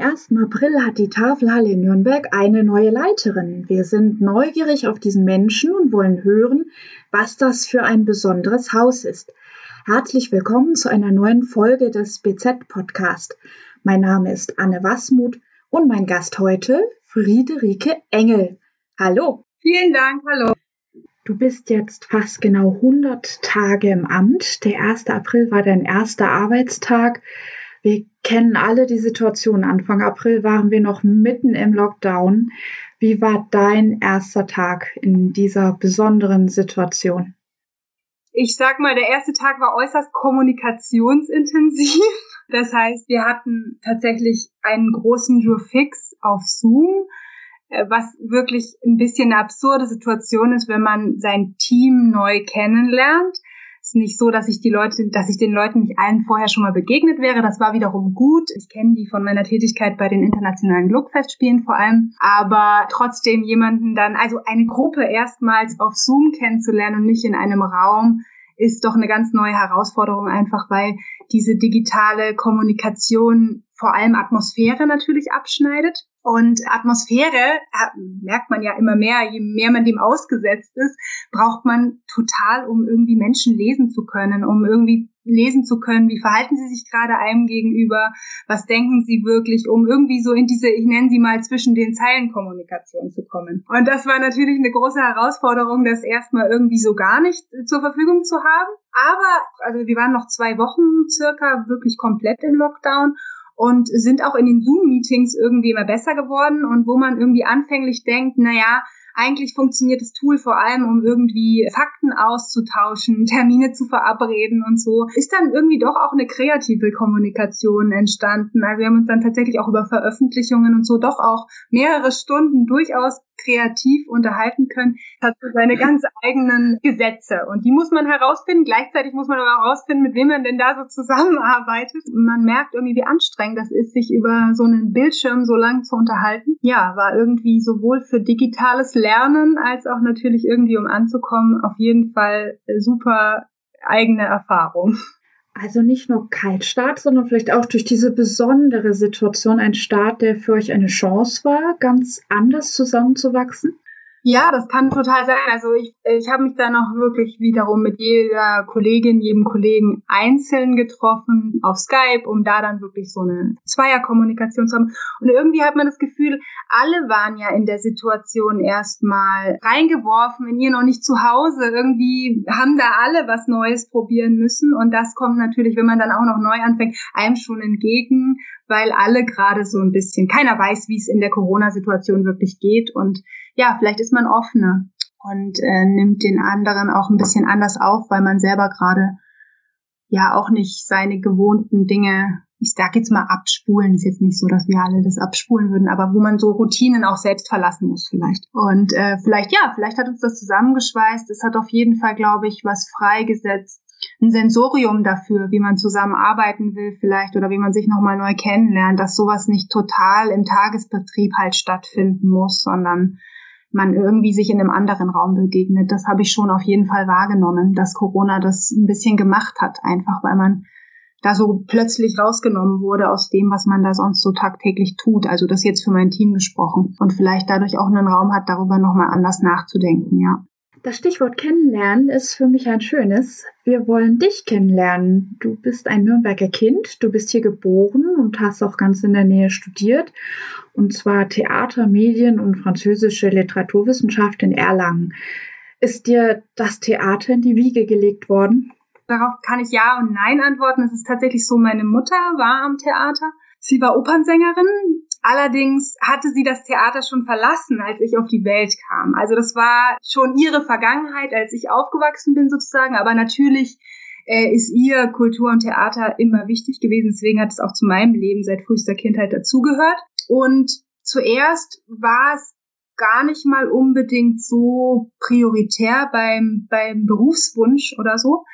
1. April hat die Tafelhalle in Nürnberg eine neue Leiterin. Wir sind neugierig auf diesen Menschen und wollen hören, was das für ein besonderes Haus ist. Herzlich willkommen zu einer neuen Folge des BZ Podcast. Mein Name ist Anne Wasmuth und mein Gast heute Friederike Engel. Hallo. Vielen Dank, hallo. Du bist jetzt fast genau 100 Tage im Amt. Der 1. April war dein erster Arbeitstag. Wir kennen alle die Situation. Anfang April waren wir noch mitten im Lockdown. Wie war dein erster Tag in dieser besonderen Situation? Ich sag mal, der erste Tag war äußerst kommunikationsintensiv. Das heißt, wir hatten tatsächlich einen großen Fix auf Zoom, äh, was wirklich ein bisschen eine absurde Situation ist, wenn man sein Team neu kennenlernt ist nicht so, dass ich die Leute, dass ich den Leuten nicht allen vorher schon mal begegnet wäre. Das war wiederum gut. Ich kenne die von meiner Tätigkeit bei den internationalen Gluckfestspielen vor allem. Aber trotzdem jemanden dann, also eine Gruppe erstmals auf Zoom kennenzulernen und nicht in einem Raum, ist doch eine ganz neue Herausforderung einfach, weil diese digitale Kommunikation vor allem Atmosphäre natürlich abschneidet. Und Atmosphäre äh, merkt man ja immer mehr, je mehr man dem ausgesetzt ist, braucht man total, um irgendwie Menschen lesen zu können, um irgendwie lesen zu können, wie verhalten sie sich gerade einem gegenüber, was denken sie wirklich, um irgendwie so in diese, ich nenne sie mal, zwischen den Zeilen Kommunikation zu kommen. Und das war natürlich eine große Herausforderung, das erstmal irgendwie so gar nicht zur Verfügung zu haben. Aber, also wir waren noch zwei Wochen circa wirklich komplett im Lockdown und sind auch in den Zoom-Meetings irgendwie immer besser geworden und wo man irgendwie anfänglich denkt, na ja, eigentlich funktioniert das Tool vor allem, um irgendwie Fakten auszutauschen, Termine zu verabreden und so. Ist dann irgendwie doch auch eine kreative Kommunikation entstanden. Also wir haben uns dann tatsächlich auch über Veröffentlichungen und so doch auch mehrere Stunden durchaus kreativ unterhalten können, hat so seine ganz eigenen Gesetze. Und die muss man herausfinden. Gleichzeitig muss man aber herausfinden, mit wem man denn da so zusammenarbeitet. Man merkt irgendwie, wie anstrengend das ist, sich über so einen Bildschirm so lang zu unterhalten. Ja, war irgendwie sowohl für digitales Lernen als auch natürlich irgendwie, um anzukommen, auf jeden Fall super eigene Erfahrung. Also nicht nur Kaltstart, sondern vielleicht auch durch diese besondere Situation ein Start, der für euch eine Chance war, ganz anders zusammenzuwachsen? Ja, das kann total sein. Also ich, ich habe mich dann auch wirklich wiederum mit jeder Kollegin, jedem Kollegen einzeln getroffen auf Skype, um da dann wirklich so eine Zweierkommunikation zu haben. Und irgendwie hat man das Gefühl, alle waren ja in der Situation erstmal reingeworfen, in ihr noch nicht zu Hause. Irgendwie haben da alle was Neues probieren müssen. Und das kommt natürlich, wenn man dann auch noch neu anfängt, einem schon entgegen, weil alle gerade so ein bisschen, keiner weiß, wie es in der Corona-Situation wirklich geht. Und ja, vielleicht ist man offener und äh, nimmt den anderen auch ein bisschen anders auf, weil man selber gerade ja auch nicht seine gewohnten Dinge, ich sag jetzt mal abspulen, ist jetzt nicht so, dass wir alle das abspulen würden, aber wo man so Routinen auch selbst verlassen muss vielleicht. Und äh, vielleicht, ja, vielleicht hat uns das zusammengeschweißt. Es hat auf jeden Fall, glaube ich, was freigesetzt, ein Sensorium dafür, wie man zusammenarbeiten will vielleicht oder wie man sich nochmal neu kennenlernt, dass sowas nicht total im Tagesbetrieb halt stattfinden muss, sondern man irgendwie sich in einem anderen Raum begegnet. Das habe ich schon auf jeden Fall wahrgenommen, dass Corona das ein bisschen gemacht hat, einfach weil man da so plötzlich rausgenommen wurde aus dem, was man da sonst so tagtäglich tut. Also das jetzt für mein Team gesprochen und vielleicht dadurch auch einen Raum hat, darüber nochmal anders nachzudenken, ja. Das Stichwort kennenlernen ist für mich ein schönes. Wir wollen dich kennenlernen. Du bist ein Nürnberger Kind, du bist hier geboren und hast auch ganz in der Nähe studiert. Und zwar Theater, Medien und französische Literaturwissenschaft in Erlangen. Ist dir das Theater in die Wiege gelegt worden? Darauf kann ich Ja und Nein antworten. Es ist tatsächlich so, meine Mutter war am Theater. Sie war Opernsängerin, Allerdings hatte sie das Theater schon verlassen, als ich auf die Welt kam. Also das war schon ihre Vergangenheit, als ich aufgewachsen bin sozusagen. Aber natürlich äh, ist ihr Kultur und Theater immer wichtig gewesen. Deswegen hat es auch zu meinem Leben seit frühester Kindheit dazugehört. Und zuerst war es gar nicht mal unbedingt so prioritär beim, beim Berufswunsch oder so.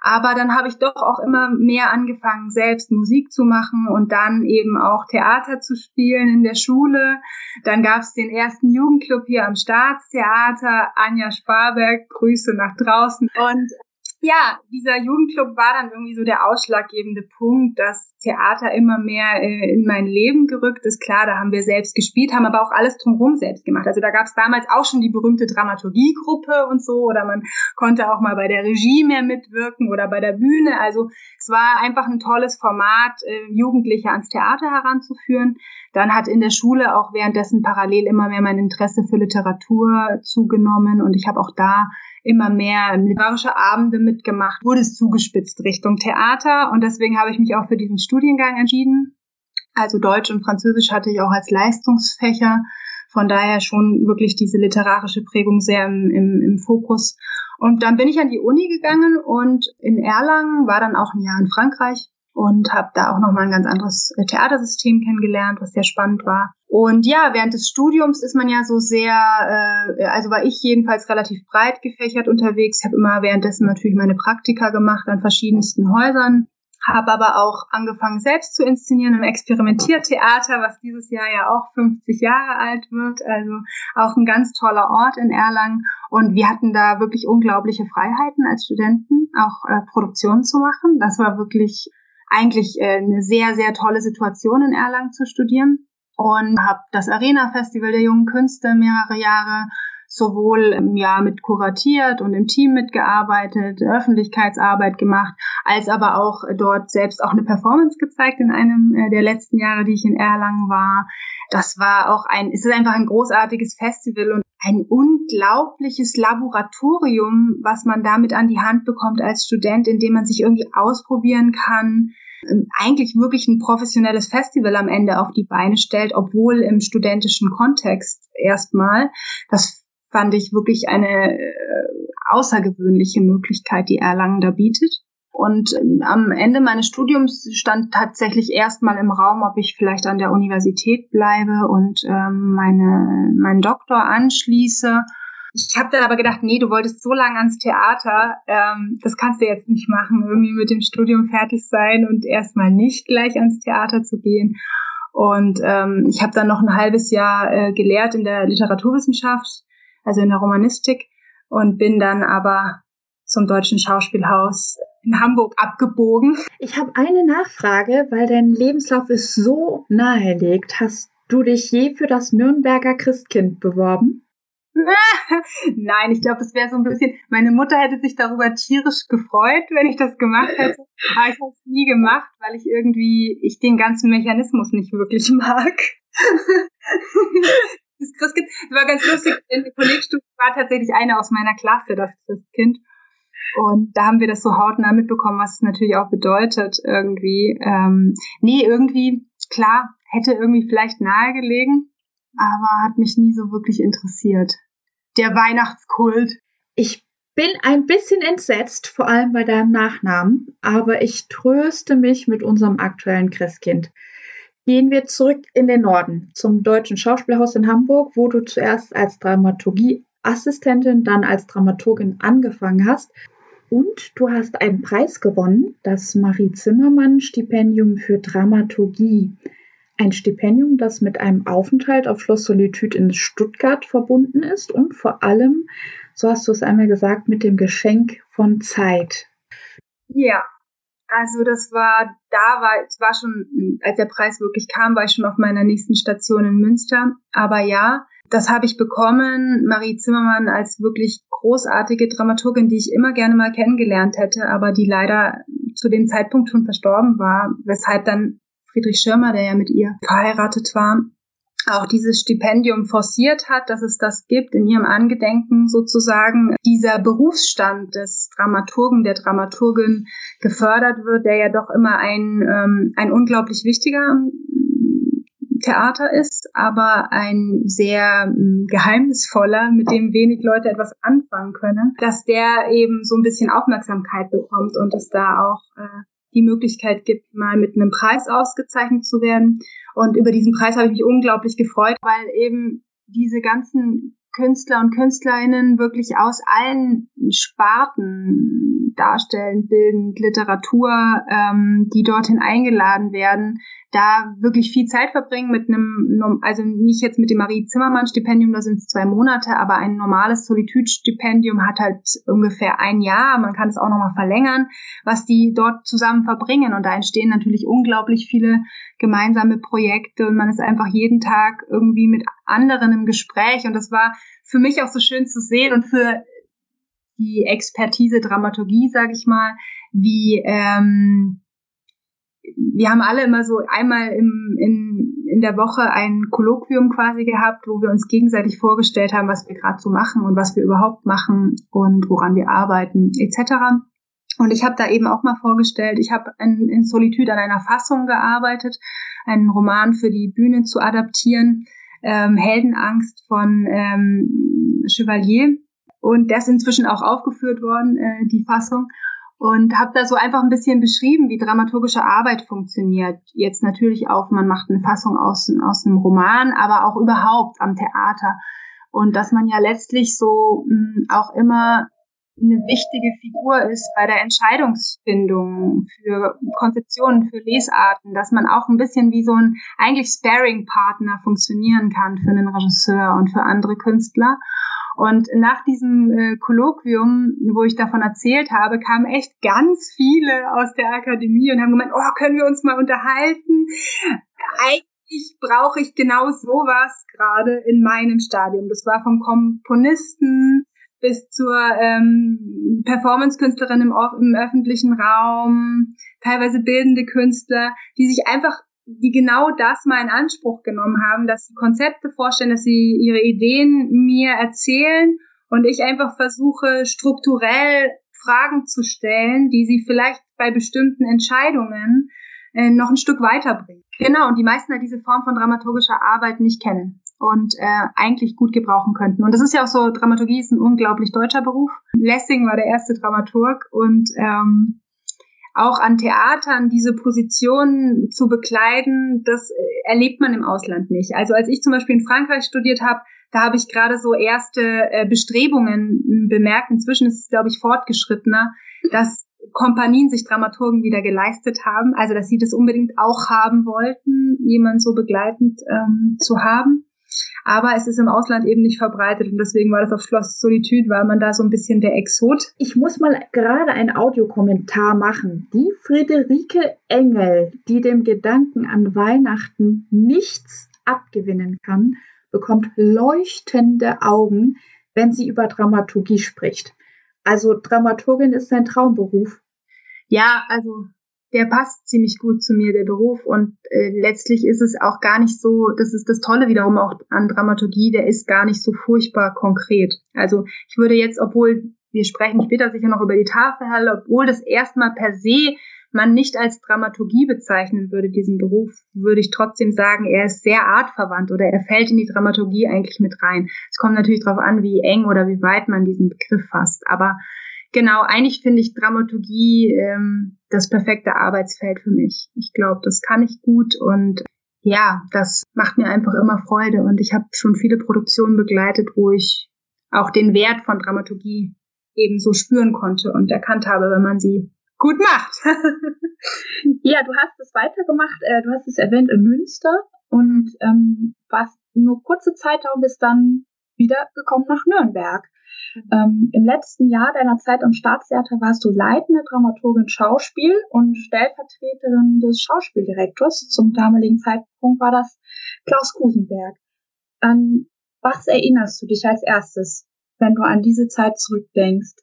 Aber dann habe ich doch auch immer mehr angefangen, selbst Musik zu machen und dann eben auch Theater zu spielen in der Schule. Dann gab es den ersten Jugendclub hier am Staatstheater, Anja Sparberg, Grüße nach draußen. Und ja, dieser Jugendclub war dann irgendwie so der ausschlaggebende Punkt, dass Theater immer mehr äh, in mein Leben gerückt ist. Klar, da haben wir selbst gespielt, haben aber auch alles drumherum selbst gemacht. Also da gab es damals auch schon die berühmte Dramaturgiegruppe und so, oder man konnte auch mal bei der Regie mehr mitwirken oder bei der Bühne. Also es war einfach ein tolles Format, äh, Jugendliche ans Theater heranzuführen. Dann hat in der Schule auch währenddessen parallel immer mehr mein Interesse für Literatur zugenommen und ich habe auch da immer mehr literarische Abende mitgemacht, wurde es zugespitzt Richtung Theater und deswegen habe ich mich auch für diesen Studiengang entschieden. Also Deutsch und Französisch hatte ich auch als Leistungsfächer, von daher schon wirklich diese literarische Prägung sehr im, im, im Fokus. Und dann bin ich an die Uni gegangen und in Erlangen war dann auch ein Jahr in Frankreich und habe da auch nochmal ein ganz anderes äh, Theatersystem kennengelernt, was sehr spannend war. Und ja, während des Studiums ist man ja so sehr, äh, also war ich jedenfalls relativ breit gefächert unterwegs. Ich habe immer währenddessen natürlich meine Praktika gemacht an verschiedensten Häusern, habe aber auch angefangen selbst zu inszenieren im Experimentiertheater, was dieses Jahr ja auch 50 Jahre alt wird. Also auch ein ganz toller Ort in Erlangen. Und wir hatten da wirklich unglaubliche Freiheiten als Studenten, auch äh, Produktionen zu machen. Das war wirklich eigentlich äh, eine sehr, sehr tolle Situation in Erlangen zu studieren und habe das Arena Festival der jungen Künste mehrere Jahre sowohl ja mit kuratiert und im Team mitgearbeitet, Öffentlichkeitsarbeit gemacht, als aber auch dort selbst auch eine Performance gezeigt in einem äh, der letzten Jahre, die ich in Erlangen war. Das war auch ein, es ist einfach ein großartiges Festival und ein unglaubliches Laboratorium, was man damit an die Hand bekommt als Student, in dem man sich irgendwie ausprobieren kann, ähm, eigentlich wirklich ein professionelles Festival am Ende auf die Beine stellt, obwohl im studentischen Kontext erstmal. Das fand ich wirklich eine äh, außergewöhnliche Möglichkeit, die Erlangen da bietet. Und ähm, am Ende meines Studiums stand tatsächlich erstmal im Raum, ob ich vielleicht an der Universität bleibe und ähm, meine, meinen Doktor anschließe. Ich habe dann aber gedacht, nee, du wolltest so lange ans Theater, ähm, das kannst du jetzt nicht machen, irgendwie mit dem Studium fertig sein und erstmal nicht gleich ans Theater zu gehen. Und ähm, ich habe dann noch ein halbes Jahr äh, gelehrt in der Literaturwissenschaft, also in der Romanistik, und bin dann aber zum Deutschen Schauspielhaus in Hamburg abgebogen. Ich habe eine Nachfrage, weil dein Lebenslauf ist so nahelegt. Hast du dich je für das Nürnberger Christkind beworben? Nein, ich glaube, es wäre so ein bisschen, meine Mutter hätte sich darüber tierisch gefreut, wenn ich das gemacht hätte. Aber ich habe es nie gemacht, weil ich irgendwie, ich den ganzen Mechanismus nicht wirklich mag. das Christkind, das war ganz lustig, in der Kollegstufe war tatsächlich eine aus meiner Klasse, das Christkind. Und da haben wir das so hautnah mitbekommen, was es natürlich auch bedeutet irgendwie. Ähm, nee, irgendwie, klar, hätte irgendwie vielleicht nahegelegen, aber hat mich nie so wirklich interessiert. Der Weihnachtskult. Ich bin ein bisschen entsetzt, vor allem bei deinem Nachnamen, aber ich tröste mich mit unserem aktuellen Christkind. Gehen wir zurück in den Norden, zum Deutschen Schauspielhaus in Hamburg, wo du zuerst als Dramaturgieassistentin, dann als Dramaturgin angefangen hast und du hast einen Preis gewonnen, das Marie Zimmermann Stipendium für Dramaturgie. Ein Stipendium, das mit einem Aufenthalt auf Schloss Solitude in Stuttgart verbunden ist und vor allem, so hast du es einmal gesagt, mit dem Geschenk von Zeit. Ja, also das war, da war, es war schon, als der Preis wirklich kam, war ich schon auf meiner nächsten Station in Münster. Aber ja, das habe ich bekommen, Marie Zimmermann als wirklich großartige Dramaturgin, die ich immer gerne mal kennengelernt hätte, aber die leider zu dem Zeitpunkt schon verstorben war, weshalb dann Friedrich Schirmer, der ja mit ihr verheiratet war, auch dieses Stipendium forciert hat, dass es das gibt in ihrem Angedenken sozusagen, dieser Berufsstand des Dramaturgen, der Dramaturgin gefördert wird, der ja doch immer ein, ähm, ein unglaublich wichtiger Theater ist, aber ein sehr äh, geheimnisvoller, mit dem wenig Leute etwas anfangen können, dass der eben so ein bisschen Aufmerksamkeit bekommt und es da auch äh, die Möglichkeit gibt, mal mit einem Preis ausgezeichnet zu werden. Und über diesen Preis habe ich mich unglaublich gefreut, weil eben diese ganzen Künstler und Künstlerinnen wirklich aus allen Sparten darstellen, bildend, Literatur, ähm, die dorthin eingeladen werden, da wirklich viel Zeit verbringen mit einem, also nicht jetzt mit dem Marie-Zimmermann-Stipendium, da sind es zwei Monate, aber ein normales Solitude-Stipendium hat halt ungefähr ein Jahr, man kann es auch nochmal verlängern, was die dort zusammen verbringen. Und da entstehen natürlich unglaublich viele gemeinsame Projekte und man ist einfach jeden Tag irgendwie mit anderen im Gespräch. Und das war für mich auch so schön zu sehen und für die Expertise Dramaturgie, sage ich mal, wie ähm, wir haben alle immer so einmal im, in, in der Woche ein Kolloquium quasi gehabt, wo wir uns gegenseitig vorgestellt haben, was wir gerade so machen und was wir überhaupt machen und woran wir arbeiten etc. Und ich habe da eben auch mal vorgestellt, ich habe in, in Solitude an einer Fassung gearbeitet, einen Roman für die Bühne zu adaptieren, ähm, Heldenangst von ähm, Chevalier. Und das ist inzwischen auch aufgeführt worden, äh, die Fassung und habe da so einfach ein bisschen beschrieben, wie dramaturgische Arbeit funktioniert. Jetzt natürlich auch, man macht eine Fassung aus, aus einem Roman, aber auch überhaupt am Theater. Und dass man ja letztlich so mh, hm, auch immer eine wichtige Figur ist bei der Entscheidungsfindung für Konzeptionen, für Lesarten, dass man auch ein bisschen wie so ein eigentlich Sparing-Partner funktionieren kann für einen Regisseur und für andere Künstler. Und nach diesem äh, Kolloquium, wo ich davon erzählt habe, kamen echt ganz viele aus der Akademie und haben gemeint, oh, können wir uns mal unterhalten? Eigentlich brauche ich genau sowas gerade in meinem Stadium. Das war vom Komponisten bis zur ähm, Performance-Künstlerin im, im öffentlichen Raum, teilweise bildende Künstler, die sich einfach die genau das mal in Anspruch genommen haben, dass sie Konzepte vorstellen, dass sie ihre Ideen mir erzählen und ich einfach versuche, strukturell Fragen zu stellen, die sie vielleicht bei bestimmten Entscheidungen äh, noch ein Stück weiterbringen. Genau, und die meisten halt diese Form von dramaturgischer Arbeit nicht kennen und äh, eigentlich gut gebrauchen könnten. Und das ist ja auch so, Dramaturgie ist ein unglaublich deutscher Beruf. Lessing war der erste Dramaturg und ähm, auch an Theatern diese Position zu bekleiden, das äh, erlebt man im Ausland nicht. Also als ich zum Beispiel in Frankreich studiert habe, da habe ich gerade so erste äh, Bestrebungen bemerkt. Inzwischen ist es, glaube ich, fortgeschrittener, dass Kompanien sich Dramaturgen wieder geleistet haben, also dass sie das unbedingt auch haben wollten, jemand so begleitend ähm, zu haben aber es ist im Ausland eben nicht verbreitet und deswegen war das auf Schloss Solitude, weil man da so ein bisschen der Exot. Ich muss mal gerade einen Audiokommentar machen. Die Friederike Engel, die dem Gedanken an Weihnachten nichts abgewinnen kann, bekommt leuchtende Augen, wenn sie über Dramaturgie spricht. Also Dramaturgin ist sein Traumberuf. Ja, also der passt ziemlich gut zu mir, der Beruf. Und äh, letztlich ist es auch gar nicht so, das ist das Tolle wiederum auch an Dramaturgie, der ist gar nicht so furchtbar konkret. Also ich würde jetzt, obwohl wir sprechen später sicher noch über die Tafelhalle, obwohl das erstmal per se man nicht als Dramaturgie bezeichnen würde, diesen Beruf, würde ich trotzdem sagen, er ist sehr artverwandt oder er fällt in die Dramaturgie eigentlich mit rein. Es kommt natürlich darauf an, wie eng oder wie weit man diesen Begriff fasst. Aber genau, eigentlich finde ich Dramaturgie ähm, das perfekte Arbeitsfeld für mich. Ich glaube, das kann ich gut und ja, das macht mir einfach immer Freude und ich habe schon viele Produktionen begleitet, wo ich auch den Wert von Dramaturgie eben so spüren konnte und erkannt habe, wenn man sie gut macht. ja, du hast es weitergemacht, äh, du hast es erwähnt in Münster und ähm, warst nur kurze Zeit da und bist dann wieder gekommen nach Nürnberg. Ähm, Im letzten Jahr deiner Zeit am Staatstheater warst du leitende Dramaturgin Schauspiel und Stellvertreterin des Schauspieldirektors. Zum damaligen Zeitpunkt war das Klaus Kusenberg. An was erinnerst du dich als erstes, wenn du an diese Zeit zurückdenkst?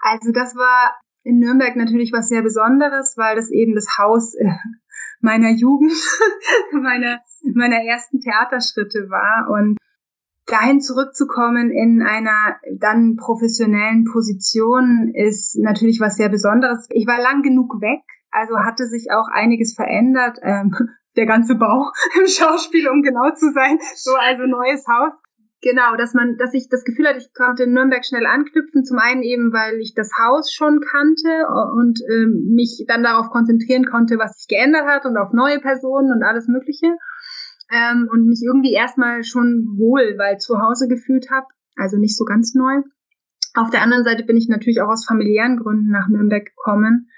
Also das war in Nürnberg natürlich was sehr Besonderes, weil das eben das Haus äh, meiner Jugend, meiner, meiner ersten Theaterschritte war. Und dahin zurückzukommen in einer dann professionellen Position ist natürlich was sehr Besonderes. Ich war lang genug weg, also hatte sich auch einiges verändert. Ähm, der ganze Bau im Schauspiel, um genau zu sein. So, also neues Haus. Genau, dass man, dass ich das Gefühl hatte, ich konnte in Nürnberg schnell anknüpfen. Zum einen eben, weil ich das Haus schon kannte und ähm, mich dann darauf konzentrieren konnte, was sich geändert hat und auf neue Personen und alles Mögliche. Ähm, und mich irgendwie erstmal schon wohl, weil zu Hause gefühlt habe, also nicht so ganz neu. Auf der anderen Seite bin ich natürlich auch aus familiären Gründen nach Nürnberg gekommen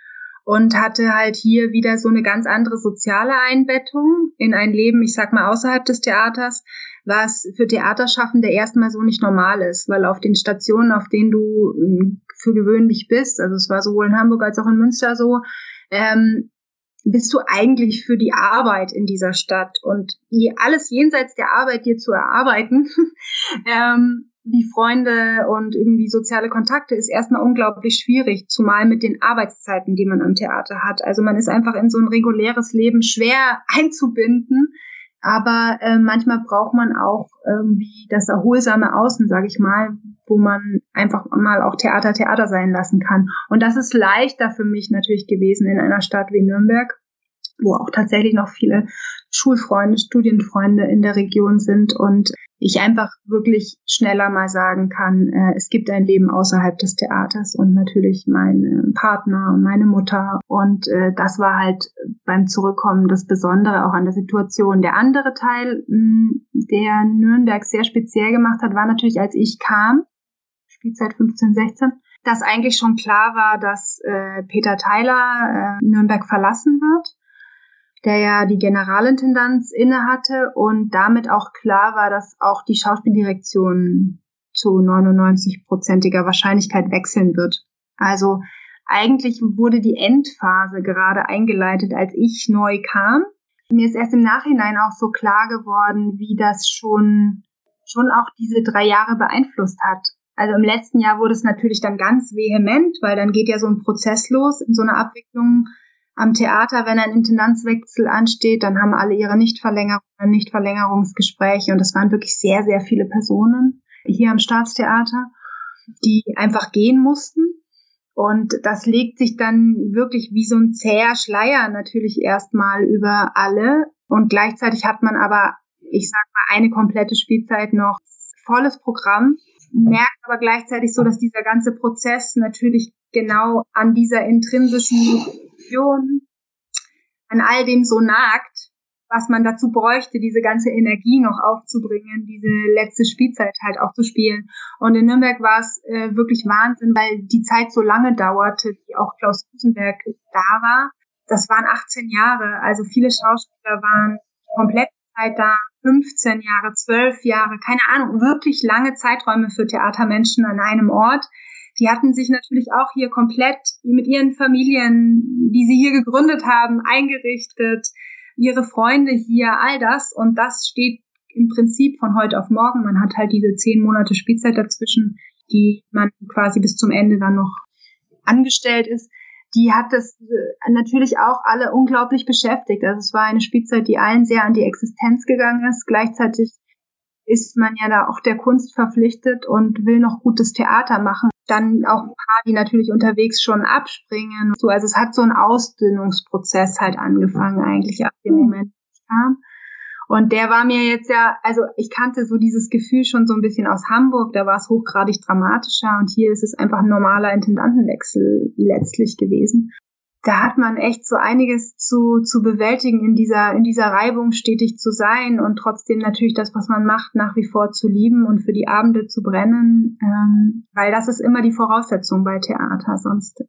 und hatte halt hier wieder so eine ganz andere soziale Einbettung in ein Leben, ich sag mal, außerhalb des Theaters, was für Theaterschaffende erstmal so nicht normal ist, weil auf den Stationen, auf denen du ähm, für gewöhnlich bist, also es war sowohl in Hamburg als auch in Münster so, ähm, bist du eigentlich für die Arbeit in dieser Stadt und die, alles jenseits der Arbeit dir zu erarbeiten, ähm, wie Freunde und irgendwie soziale Kontakte ist erstmal unglaublich schwierig, zumal mit den Arbeitszeiten, die man am Theater hat. Also man ist einfach in so ein reguläres Leben schwer einzubinden, aber äh, manchmal braucht man auch irgendwie das erholsame Außen, sage ich mal, wo man einfach mal auch Theater Theater sein lassen kann. Und das ist leichter für mich natürlich gewesen in einer Stadt wie Nürnberg, wo auch tatsächlich noch viele Schulfreunde, Studienfreunde in der Region sind und ich einfach wirklich schneller mal sagen kann, äh, es gibt ein Leben außerhalb des Theaters und natürlich mein Partner und meine Mutter. Und äh, das war halt beim Zurückkommen das Besondere auch an der Situation. Der andere Teil, mh, hm, der Nürnberg sehr speziell gemacht hat, war natürlich, als ich kam, Spielzeit 15, 16, dass eigentlich schon klar war, dass äh, Peter Tyler äh, Nürnberg verlassen wird der ja die Generalintendanz innehatte und damit auch klar war, dass auch die Schauspieldirektion zu 99-prozentiger Wahrscheinlichkeit wechseln wird. Also eigentlich wurde die Endphase gerade eingeleitet, als ich neu kam. Mir ist erst im Nachhinein auch so klar geworden, wie das schon, schon auch diese drei Jahre beeinflusst hat. Also im letzten Jahr wurde es natürlich dann ganz vehement, weil dann geht ja so ein Prozess los in so einer Abwicklung am Theater, wenn ein Intendanzwechsel ansteht, dann haben alle ihre Nichtverlängerungen, Nichtverlängerungsgespräche und das waren wirklich sehr, sehr viele Personen hier am Staatstheater, die einfach gehen mussten. Und das legt sich dann wirklich wie so ein zäher Schleier natürlich erstmal über alle. Und gleichzeitig hat man aber, ich sag mal, eine komplette Spielzeit noch volles Programm, merkt aber gleichzeitig so, dass dieser ganze Prozess natürlich genau an dieser intrinsischen Emotionen, an all dem so nagt, was man dazu bräuchte, diese ganze Energie noch aufzubringen, diese letzte Spielzeit halt auch zu spielen. Und in Nürnberg war es äh, wirklich Wahnsinn, weil die Zeit so lange dauerte, wie auch Klaus Rosenberg da war. Das waren 18 Jahre, also viele Schauspieler waren komplett Zeit da, 15 Jahre, 12 Jahre, keine Ahnung, wirklich lange Zeiträume für Theatermenschen an einem Ort die hatten sich natürlich auch hier komplett mit ihren Familien, die sie hier gegründet haben, eingerichtet, ihre Freunde hier, all das. Und das steht im Prinzip von heute auf morgen. Man hat halt diese zehn Monate Spielzeit dazwischen, die man quasi bis zum Ende dann noch angestellt ist. Die hat das äh, natürlich auch alle unglaublich beschäftigt. Also es war eine Spielzeit, die allen sehr an die Existenz gegangen ist. Gleichzeitig ist man ja da auch der Kunst verpflichtet und will noch gutes Theater machen. Dann auch ein paar, die natürlich unterwegs schon abspringen. So, also es hat so ein Ausdünnungsprozess halt angefangen eigentlich ab dem Moment, wo ich kam. Und der war mir jetzt ja, also ich kannte so dieses Gefühl schon so ein bisschen aus Hamburg, da war es hochgradig dramatischer und hier ist es einfach ein normaler Intendantenwechsel letztlich gewesen da hat man echt so einiges zu, zu bewältigen, in dieser, in dieser Reibung stetig zu sein und trotzdem natürlich das, was man macht, nach wie vor zu lieben und für die Abende zu brennen, ähm, weil das ist immer die Voraussetzung bei Theater, sonst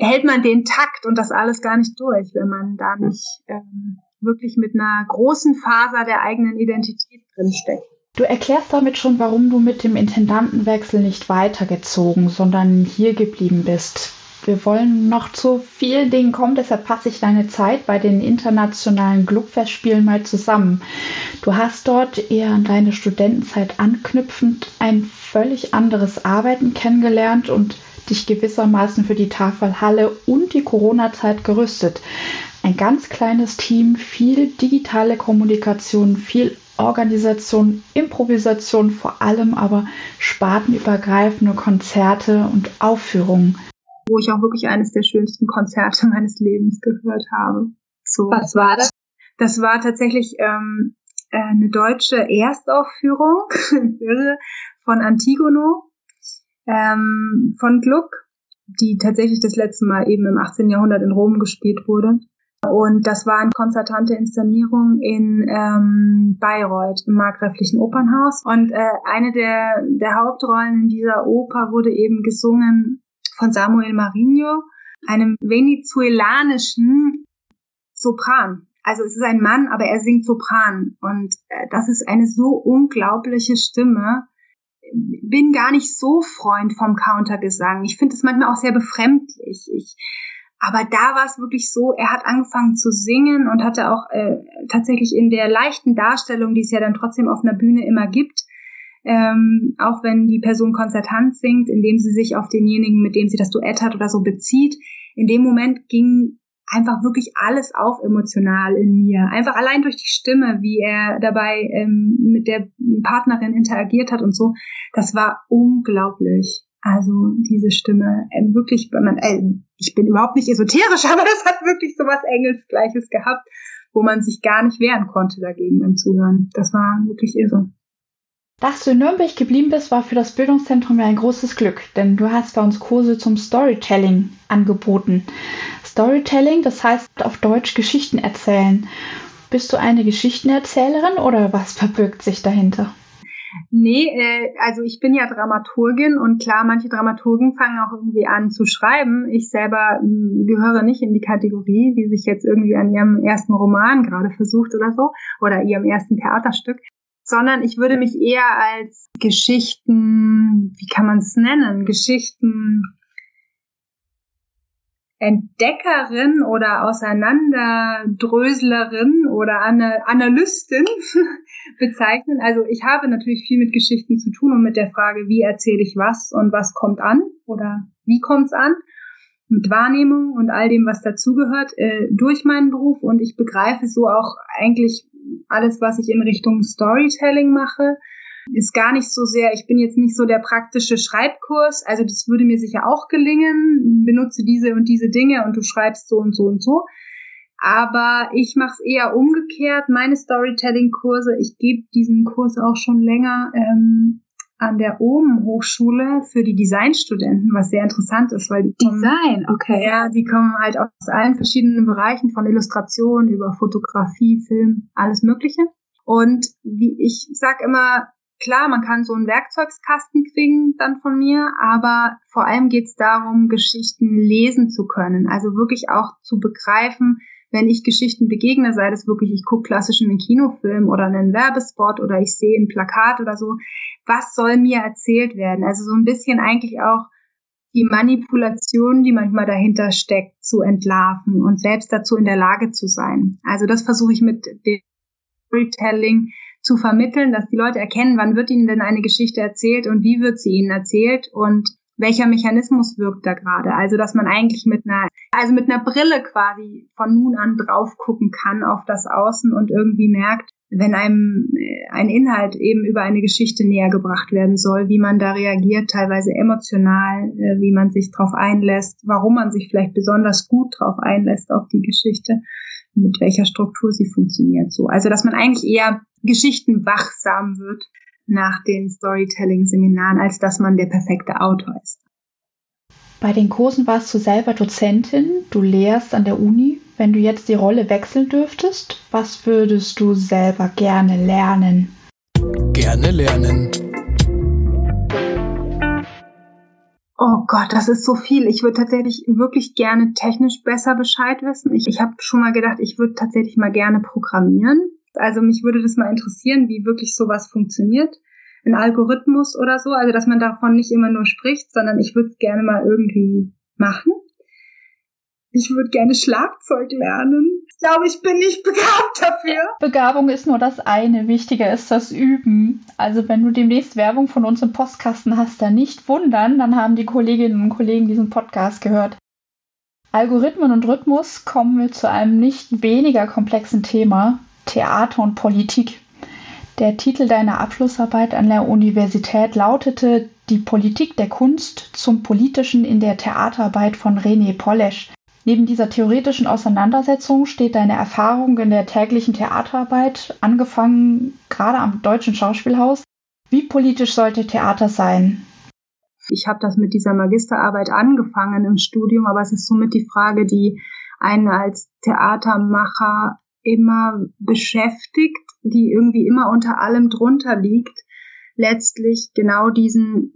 hält man den Takt und das alles gar nicht durch, wenn man da nicht ähm, wirklich mit einer großen Faser der eigenen Identität drinsteckt. Du erklärst damit schon, warum du mit dem Intendantenwechsel nicht weitergezogen, sondern hier geblieben bist. Wir wollen noch zu vielen Dingen kommen, deshalb passe ich deine Zeit bei den internationalen Glückfestspielen mal zusammen. Du hast dort eher an deine Studentenzeit anknüpfend ein völlig anderes Arbeiten kennengelernt und dich gewissermaßen für die Tafelhalle und die Corona-Zeit gerüstet. Ein ganz kleines Team, viel digitale Kommunikation, viel Organisation, Improvisation, vor allem aber spartenübergreifende Konzerte und Aufführungen wo ich auch wirklich eines der schönsten Konzerte meines Lebens gehört habe. So. Was war das? Das war tatsächlich ähm, äh, eine deutsche Erstaufführung von Antigono ähm, von Gluck, die tatsächlich das letzte Mal eben im 18. Jahrhundert in Rom gespielt wurde. Und das war eine konzertante Inszenierung in ähm, Bayreuth im Markgräflichen Opernhaus. Und äh, eine der, der Hauptrollen in dieser Oper wurde eben gesungen von Samuel Marinho, einem venezuelanischen Sopran. Also es ist ein Mann, aber er singt Sopran. Und äh, das ist eine so unglaubliche Stimme. Bin gar nicht so Freund vom Countergesang. Ich finde es manchmal auch sehr befremdlich. Ich, aber da war es wirklich so, er hat angefangen zu singen und hatte auch äh, tatsächlich in der leichten Darstellung, die es ja dann trotzdem auf einer Bühne immer gibt, ähm, auch wenn die Person konzertant singt, indem sie sich auf denjenigen, mit dem sie das Duett hat oder so bezieht, in dem Moment ging einfach wirklich alles auf emotional in mir. Einfach allein durch die Stimme, wie er dabei ähm, mit der Partnerin interagiert hat und so. Das war unglaublich. Also diese Stimme, äh, wirklich, man, äh, ich bin überhaupt nicht esoterisch, aber das hat wirklich so was Engelsgleiches gehabt, wo man sich gar nicht wehren konnte dagegen im Zuhören. Das war wirklich irre. Dass du in Nürnberg geblieben bist, war für das Bildungszentrum ja ein großes Glück, denn du hast bei uns Kurse zum Storytelling angeboten. Storytelling, das heißt auf Deutsch Geschichten erzählen. Bist du eine Geschichtenerzählerin oder was verbirgt sich dahinter? Nee, äh, also ich bin ja Dramaturgin und klar, manche Dramaturgen fangen auch irgendwie an zu schreiben. Ich selber mh, hm, gehöre nicht in die Kategorie, die sich jetzt irgendwie an ihrem ersten Roman gerade versucht oder so oder ihrem ersten Theaterstück, sondern ich würde mich eher als Geschichten, wie kann man es nennen, Geschichten Entdeckerin oder Auseinanderdröslerin oder Analystin bezeichnen. Also ich habe natürlich viel mit Geschichten zu tun und mit der Frage, wie erzähle ich was und was kommt an oder wie kommt es an, mit Wahrnehmung und all dem, was dazugehört, äh, durch meinen Beruf und ich begreife so auch eigentlich alles, was ich in Richtung Storytelling mache ist gar nicht so sehr, ich bin jetzt nicht so der praktische Schreibkurs, also das würde mir sicher auch gelingen, benutze diese und diese Dinge und du schreibst so und so und so. Aber ich mache es eher umgekehrt, meine Storytelling-Kurse, ich gebe diesen Kurs auch schon länger ähm, an der Ohm Hochschule für die Designstudenten, was sehr interessant ist, weil die kommen, Design, okay. Ja, die kommen halt aus allen verschiedenen Bereichen, von Illustration über Fotografie, Film, alles Mögliche. Und wie ich sag immer, Klar, man kann so einen Werkzeugskasten kriegen dann von mir, aber vor allem geht es darum, Geschichten lesen zu können. Also wirklich auch zu begreifen, wenn ich Geschichten begegne, sei das wirklich, ich gucke klassisch einen Kinofilm oder einen Werbespot oder ich sehe ein Plakat oder so, was soll mir erzählt werden? Also so ein bisschen eigentlich auch die Manipulation, die manchmal dahinter steckt, zu entlarven und selbst dazu in der Lage zu sein. Also das versuche ich mit dem Storytelling zu vermitteln, dass die Leute erkennen, wann wird ihnen denn eine Geschichte erzählt und wie wird sie ihnen erzählt und welcher Mechanismus wirkt da gerade. Also, dass man eigentlich mit einer, also mit einer Brille quasi von nun an drauf gucken kann auf das Außen und irgendwie merkt, wenn einem äh, ein Inhalt eben über eine Geschichte näher gebracht werden soll, wie man da reagiert, teilweise emotional, äh, wie man sich drauf einlässt, warum man sich vielleicht besonders gut drauf einlässt auf die Geschichte, mit welcher Struktur sie funktioniert. So, also dass man eigentlich eher Geschichten wachsam wird nach den Storytelling-Seminaren, als dass man der perfekte Autor ist. Bei den Kursen warst du selber Dozentin, du lehrst an der Uni. Wenn du jetzt die Rolle wechseln dürftest, was würdest du selber gerne lernen? Gerne lernen. Oh Gott, das ist so viel. Ich würde tatsächlich wirklich gerne technisch besser Bescheid wissen. Ich, ich habe schon mal gedacht, ich würde tatsächlich mal gerne programmieren. Also mich würde das mal interessieren, wie wirklich sowas funktioniert. Ein Algorithmus oder so. Also dass man davon nicht immer nur spricht, sondern ich würde es gerne mal irgendwie machen. Ich würde gerne Schlagzeug lernen. Ich glaube, ich bin nicht begabt dafür. Begabung ist nur das eine. Wichtiger ist das Üben. Also wenn du demnächst Werbung von uns im Postkasten hast, dann nicht wundern, dann haben die Kolleginnen und Kollegen diesen Podcast gehört. Algorithmen und Rhythmus kommen wir zu einem nicht weniger komplexen Thema, Theater und Politik. Der Titel deiner Abschlussarbeit an der Universität lautete Die Politik der Kunst zum Politischen in der Theaterarbeit von René Polesch. Neben dieser theoretischen Auseinandersetzung steht deine Erfahrung in der täglichen Theaterarbeit, angefangen gerade am Deutschen Schauspielhaus. Wie politisch sollte Theater sein? Ich habe das mit dieser Magisterarbeit angefangen im Studium, aber es ist somit die Frage, die einen als Theatermacher immer beschäftigt, die irgendwie immer unter allem drunter liegt, letztlich genau diesen,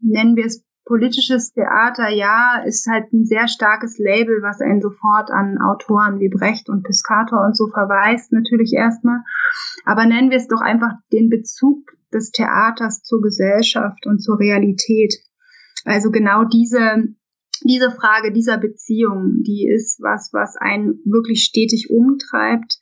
nennen wir es politisches Theater, ja, ist halt ein sehr starkes Label, was einen sofort an Autoren wie Brecht und Piscator und so verweist, natürlich erstmal. Aber nennen wir es doch einfach den Bezug des Theaters zur Gesellschaft und zur Realität. Also genau diese, diese Frage dieser Beziehung, die ist was, was einen wirklich stetig umtreibt,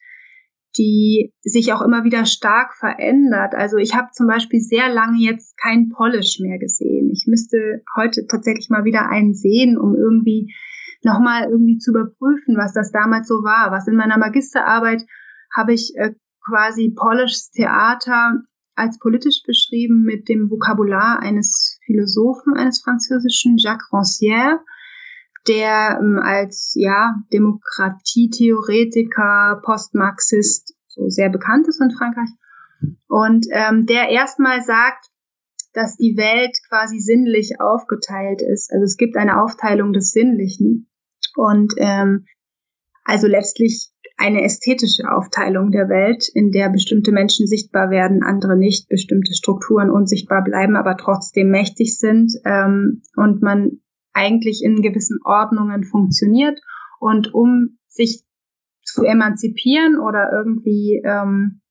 die sich auch immer wieder stark verändert. Also ich habe zum Beispiel sehr lange jetzt kein Polish mehr gesehen. Ich müsste heute tatsächlich mal wieder einen sehen, um irgendwie nochmal irgendwie zu überprüfen, was das damals so war. Was in meiner Magisterarbeit habe ich äh, quasi Polish Theater als politisch beschrieben mit dem Vokabular eines Philosophen, eines französischen Jacques Rancière, der ähm, als ja Demokratietheoretiker, Postmarxist so sehr bekannt ist in Frankreich und ähm, der erstmal sagt, dass die Welt quasi sinnlich aufgeteilt ist. Also es gibt eine Aufteilung des Sinnlichen und ähm, also letztlich eine ästhetische Aufteilung der Welt, in der bestimmte Menschen sichtbar werden, andere nicht, bestimmte Strukturen unsichtbar bleiben, aber trotzdem mächtig sind ähm, und man eigentlich in gewissen Ordnungen funktioniert. Und um sich zu emanzipieren oder irgendwie ähm,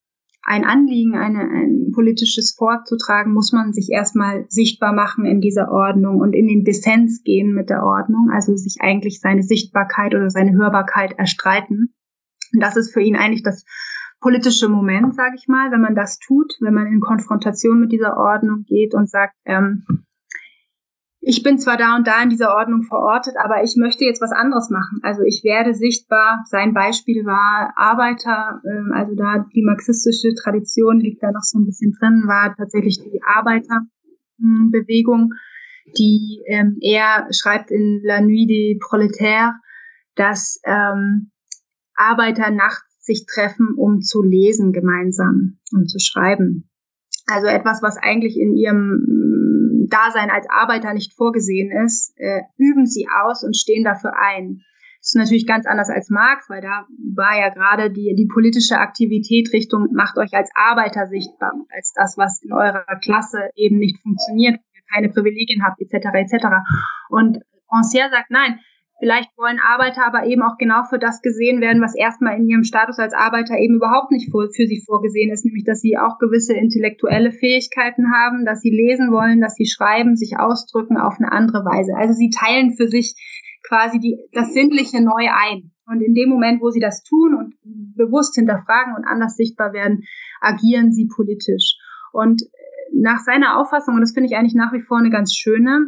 ein Anliegen, eine, ein politisches vorzutragen, muss man sich erstmal sichtbar machen in dieser Ordnung und in den Dissens gehen mit der Ordnung, also sich eigentlich seine Sichtbarkeit oder seine Hörbarkeit erstreiten. Und das ist für ihn eigentlich das politische Moment, sage ich mal, wenn man das tut, wenn man in Konfrontation mit dieser Ordnung geht und sagt, ähm, ich bin zwar da und da in dieser Ordnung verortet, aber ich möchte jetzt was anderes machen. Also ich werde sichtbar. Sein Beispiel war Arbeiter, ähm, also da die marxistische Tradition liegt da noch so ein bisschen drin, war tatsächlich die Arbeiterbewegung, die ähm, er schreibt in La Nuit des Prolétaires, dass ähm, Arbeiter nachts sich treffen, um zu lesen gemeinsam, um zu schreiben. Also etwas, was eigentlich in ihrem Dasein als Arbeiter nicht vorgesehen ist, äh, üben sie aus und stehen dafür ein. Das ist natürlich ganz anders als Marx, weil da war ja gerade die, die politische Aktivität Richtung, macht euch als Arbeiter sichtbar, als das, was in eurer Klasse eben nicht funktioniert, keine Privilegien habt, etc. etc. Und Rancière sagt, nein, Vielleicht wollen Arbeiter aber eben auch genau für das gesehen werden, was erstmal in ihrem Status als Arbeiter eben überhaupt nicht für, für sie vorgesehen ist, nämlich dass sie auch gewisse intellektuelle Fähigkeiten haben, dass sie lesen wollen, dass sie schreiben, sich ausdrücken auf eine andere Weise. Also sie teilen für sich quasi die, das Sinnliche neu ein. Und in dem Moment, wo sie das tun und bewusst hinterfragen und anders sichtbar werden, agieren sie politisch. Und nach seiner Auffassung, und das finde ich eigentlich nach wie vor eine ganz schöne,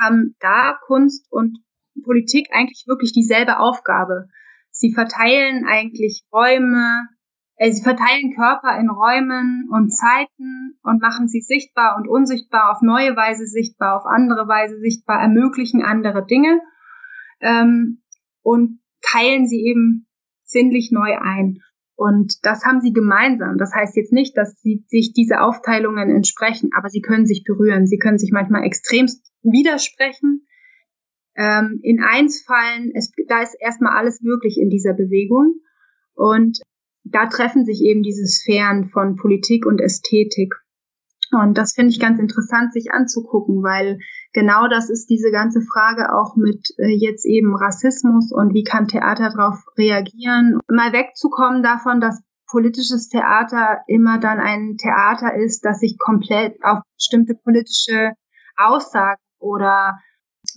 haben da Kunst und Politik eigentlich wirklich dieselbe Aufgabe. Sie verteilen eigentlich Räume, äh, sie verteilen Körper in Räumen und Zeiten und machen sie sichtbar und unsichtbar, auf neue Weise sichtbar, auf andere Weise sichtbar, ermöglichen andere Dinge ähm, und teilen sie eben sinnlich neu ein. Und das haben sie gemeinsam. Das heißt jetzt nicht, dass sie sich diese Aufteilungen entsprechen, aber sie können sich berühren. Sie können sich manchmal extremst widersprechen, ähm, in eins fallen, es, da ist erstmal alles möglich in dieser Bewegung. Und da treffen sich eben diese Sphären von Politik und Ästhetik. Und das finde ich ganz interessant, sich anzugucken, weil genau das ist diese ganze Frage auch mit äh, jetzt eben Rassismus und wie kann Theater darauf reagieren. Mal wegzukommen davon, dass politisches Theater immer dann ein Theater ist, das sich komplett auf bestimmte politische Aussagen oder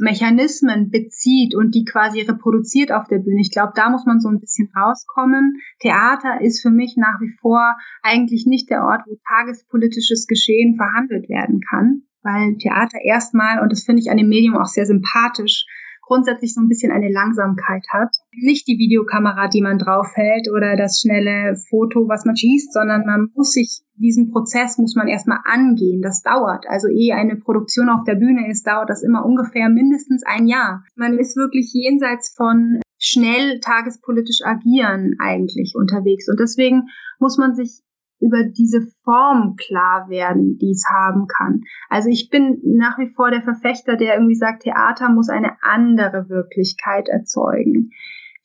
Mechanismen bezieht und die quasi reproduziert auf der Bühne. Ich glaube, da muss man so ein bisschen rauskommen. Theater ist für mich nach wie vor eigentlich nicht der Ort, wo tagespolitisches Geschehen verhandelt werden kann, weil Theater erstmal, und das finde ich an dem Medium auch sehr sympathisch, grundsätzlich so ein bisschen eine Langsamkeit hat. Nicht die Videokamera, die man draufhält oder das schnelle Foto, was man schießt, sondern man muss sich, diesen Prozess muss man erstmal angehen. Das dauert. Also ehe eine Produktion auf der Bühne ist, dauert das immer ungefähr mindestens ein Jahr. Man ist wirklich jenseits von schnell tagespolitisch agieren eigentlich unterwegs. Und deswegen muss man sich über diese Form klar werden, die es haben kann. Also ich bin nach wie vor der Verfechter, der irgendwie sagt, Theater muss eine andere Wirklichkeit erzeugen.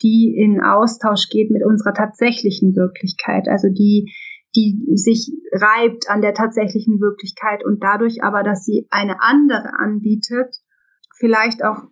die in Austausch geht mit unserer tatsächlichen Wirklichkeit, also die die sich reibt an der tatsächlichen Wirklichkeit und dadurch aber, dass sie eine andere anbietet, vielleicht auch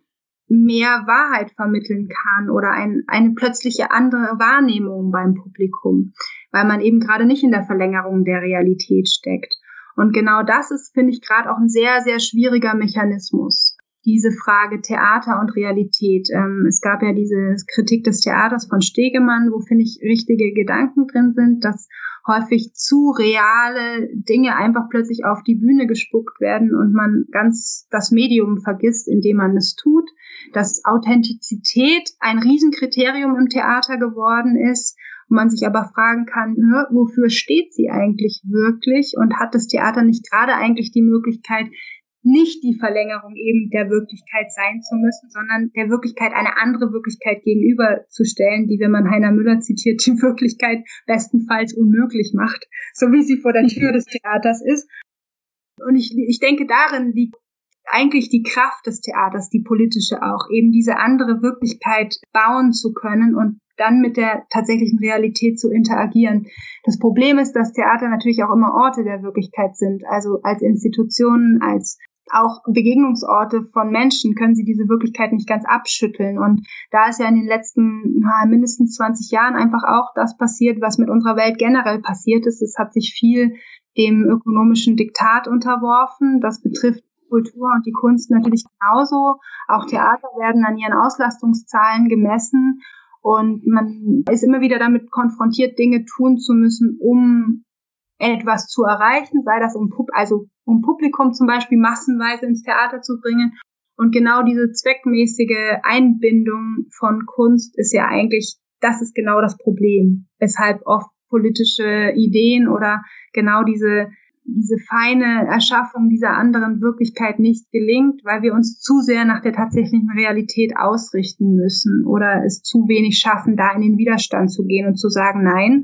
mehr Wahrheit vermitteln kann oder ein, eine plötzliche andere Wahrnehmung beim Publikum, weil man eben gerade nicht in der Verlängerung der Realität steckt. Und genau das ist, finde ich, gerade auch ein sehr, sehr schwieriger Mechanismus. Diese Frage Theater und Realität. Ähm, es gab ja diese Kritik des Theaters von Stegemann, wo, finde ich, richtige Gedanken drin sind, dass häufig zu reale Dinge einfach plötzlich auf die Bühne gespuckt werden und man ganz das Medium vergisst, in dem man es tut, dass Authentizität ein Riesenkriterium im Theater geworden ist und man sich aber fragen kann, wofür steht sie eigentlich wirklich und hat das Theater nicht gerade eigentlich die Möglichkeit, nicht die Verlängerung eben der Wirklichkeit sein zu müssen, sondern der Wirklichkeit eine andere Wirklichkeit gegenüberzustellen, die, wenn man Heiner Müller zitiert, die Wirklichkeit bestenfalls unmöglich macht, so wie sie vor der Tür des Theaters ist. Und ich, ich denke, darin liegt eigentlich die Kraft des Theaters, die politische auch, eben diese andere Wirklichkeit bauen zu können und dann mit der tatsächlichen Realität zu interagieren. Das Problem ist, dass Theater natürlich auch immer Orte der Wirklichkeit sind, also als Institutionen, als auch Begegnungsorte von Menschen können sie diese Wirklichkeit nicht ganz abschütteln. Und da ist ja in den letzten na, mindestens 20 Jahren einfach auch das passiert, was mit unserer Welt generell passiert ist. Es hat sich viel dem ökonomischen Diktat unterworfen. Das betrifft Kultur und die Kunst natürlich genauso. Auch Theater werden an ihren Auslastungszahlen gemessen. Und man ist immer wieder damit konfrontiert, Dinge tun zu müssen, um etwas zu erreichen, sei das um, also um Publikum zum Beispiel massenweise ins Theater zu bringen. Und genau diese zweckmäßige Einbindung von Kunst ist ja eigentlich, das ist genau das Problem, weshalb oft politische Ideen oder genau diese, diese feine Erschaffung dieser anderen Wirklichkeit nicht gelingt, weil wir uns zu sehr nach der tatsächlichen Realität ausrichten müssen oder es zu wenig schaffen, da in den Widerstand zu gehen und zu sagen, nein,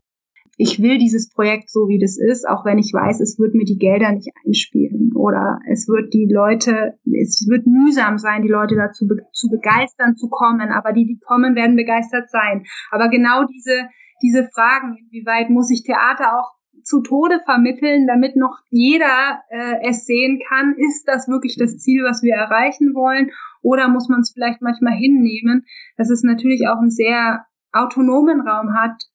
ich will dieses Projekt so, wie das ist, auch wenn ich weiß, es wird mir die Gelder nicht einspielen oder es wird die Leute, es wird mühsam sein, die Leute dazu be zu begeistern zu kommen, aber die, die kommen, werden begeistert sein. Aber genau diese, diese Fragen, inwieweit muss ich Theater auch zu Tode vermitteln, damit noch jeder äh, es sehen kann, ist das wirklich das Ziel, was wir erreichen wollen, oder muss man es vielleicht manchmal hinnehmen, dass es natürlich auch einen sehr autonomen Raum hat,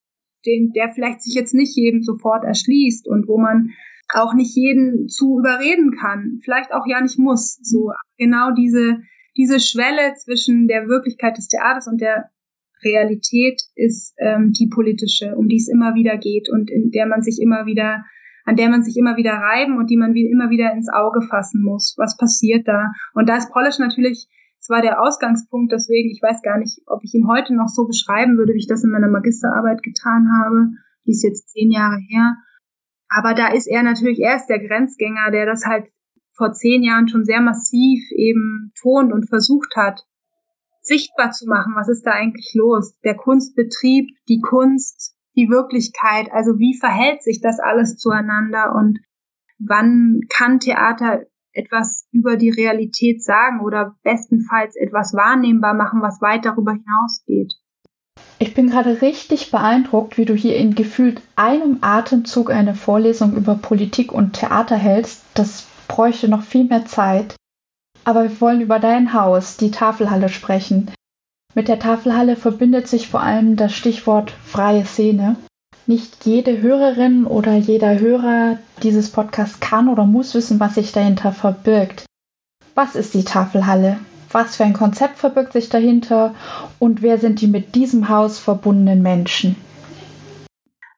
den, der vielleicht sich jetzt nicht jedem sofort erschließt und wo man auch nicht jeden zu überreden kann, vielleicht auch ja nicht muss. So genau diese diese Schwelle zwischen der Wirklichkeit des Theaters und der Realität ist ähm, die politische, um die es immer wieder geht und in der man sich immer wieder, an der man sich immer wieder reiben und die man wie immer wieder ins Auge fassen muss. Was passiert da? Und da ist Polish natürlich es war der Ausgangspunkt, deswegen, ich weiß gar nicht, ob ich ihn heute noch so beschreiben würde, wie ich das in meiner Magisterarbeit getan habe. Die ist jetzt zehn Jahre her. Aber da ist er natürlich erst der Grenzgänger, der das halt vor zehn Jahren schon sehr massiv eben tont und versucht hat, sichtbar zu machen, was ist da eigentlich los? Der Kunstbetrieb, die Kunst, die Wirklichkeit, also wie verhält sich das alles zueinander und wann kann Theater etwas über die Realität sagen oder bestenfalls etwas wahrnehmbar machen, was weit darüber hinausgeht. Ich bin gerade richtig beeindruckt, wie du hier in gefühlt einem Atemzug eine Vorlesung über Politik und Theater hältst. Das bräuchte noch viel mehr Zeit. Aber wir wollen über dein Haus, die Tafelhalle, sprechen. Mit der Tafelhalle verbindet sich vor allem das Stichwort freie Szene. Nicht jede Hörerin oder jeder Hörer dieses Podcasts kann oder muss wissen, was sich dahinter verbirgt. Was ist die Tafelhalle? Was für ein Konzept verbirgt sich dahinter? Und wer sind die mit diesem Haus verbundenen Menschen?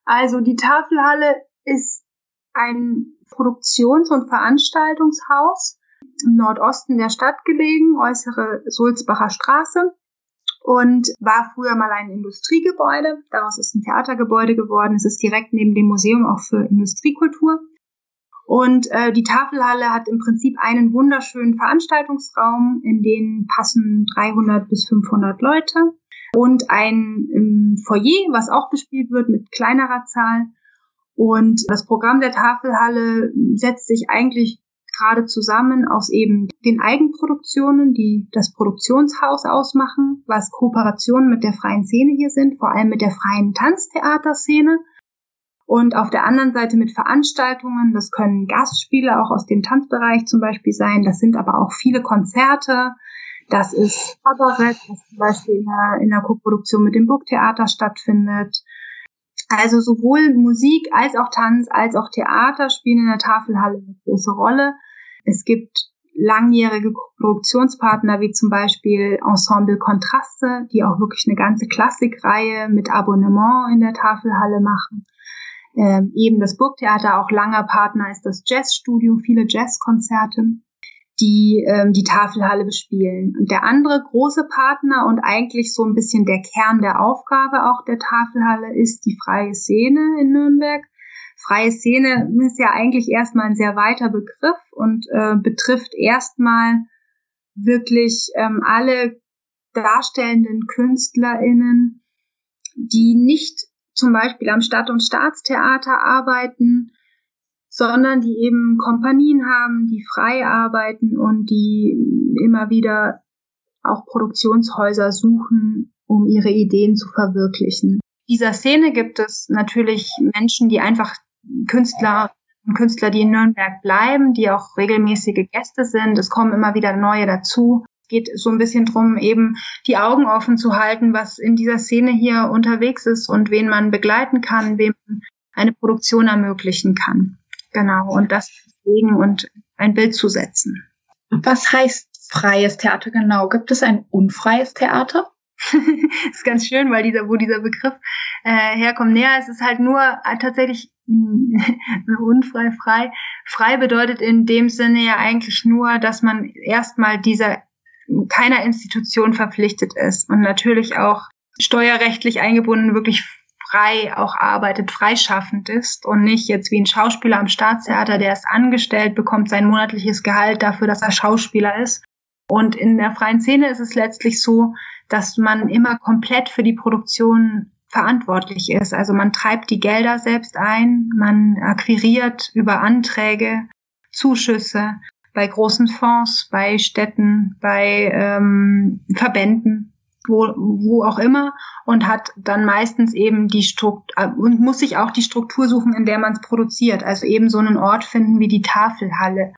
Also die Tafelhalle ist ein Produktions- und Veranstaltungshaus im Nordosten der Stadt gelegen, äußere Sulzbacher Straße und war früher mal ein Industriegebäude. Daraus ist ein Theatergebäude geworden. Es ist direkt neben dem Museum auch für Industriekultur. Und äh, die Tafelhalle hat im Prinzip einen wunderschönen Veranstaltungsraum, in den passen 300 bis 500 Leute und ein im Foyer, was auch bespielt wird mit kleinerer Zahl. Und das Programm der Tafelhalle setzt sich eigentlich gerade zusammen aus eben den Eigenproduktionen, die das Produktionshaus ausmachen, was Kooperationen mit der freien Szene hier sind, vor allem mit der freien Tanztheaterszene. Und auf der anderen Seite mit Veranstaltungen, das können Gastspiele auch aus dem Tanzbereich zum Beispiel sein, das sind aber auch viele Konzerte, das ist Kabarett, das zum Beispiel in der, in der Koproduktion mit dem Burgtheater stattfindet. Also sowohl Musik als auch Tanz als auch Theater spielen in der Tafelhalle eine große Rolle. Es gibt langjährige Produktionspartner wie zum Beispiel Ensemble Kontraste, die auch wirklich eine ganze Klassikreihe mit Abonnement in der Tafelhalle machen. Ähm, eben das Burgtheater, auch langer Partner ist das Jazzstudio, viele Jazzkonzerte die ähm, die Tafelhalle bespielen. Und der andere große Partner und eigentlich so ein bisschen der Kern der Aufgabe auch der Tafelhalle ist die freie Szene in Nürnberg. Freie Szene ist ja eigentlich erstmal ein sehr weiter Begriff und äh, betrifft erstmal wirklich ähm, alle darstellenden KünstlerInnen, die nicht zum Beispiel am Stadt- und Staatstheater arbeiten, sondern die eben Kompanien haben, die frei arbeiten und die immer wieder auch Produktionshäuser suchen, um ihre Ideen zu verwirklichen. Dieser Szene gibt es natürlich Menschen, die einfach Künstler und Künstler, die in Nürnberg bleiben, die auch regelmäßige Gäste sind. Es kommen immer wieder neue dazu. Es geht so ein bisschen drum, eben die Augen offen zu halten, was in dieser Szene hier unterwegs ist und wen man begleiten kann, wem man eine Produktion ermöglichen kann. Genau, und das legen und ein Bild zu setzen. Was heißt freies Theater genau? Gibt es ein unfreies Theater? das ist ganz schön, weil dieser, wo dieser Begriff äh, herkommt. Näher, es ist halt nur äh, tatsächlich unfrei, frei. Frei bedeutet in dem Sinne ja eigentlich nur, dass man erstmal dieser keiner Institution verpflichtet ist und natürlich auch steuerrechtlich eingebunden wirklich frei auch arbeitet, freischaffend ist und nicht jetzt wie ein Schauspieler am Staatstheater, der ist angestellt, bekommt sein monatliches Gehalt dafür, dass er Schauspieler ist. Und in der freien Szene ist es letztlich so, dass man immer komplett für die Produktion verantwortlich ist. Also man treibt die Gelder selbst ein, man akquiriert über Anträge Zuschüsse bei großen Fonds, bei Städten, bei ähm, Verbänden wo, wo auch immer und hat dann meistens eben die Struktur äh, und muss sich auch die Struktur suchen, in der man es produziert. Also eben so einen Ort finden wie die Tafelhalle.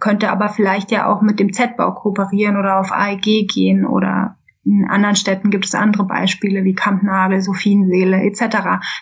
Könnte aber vielleicht ja auch mit dem Z-Bau kooperieren oder auf AEG gehen oder in anderen Städten gibt es andere Beispiele wie Kampnagel, Sophienseele etc.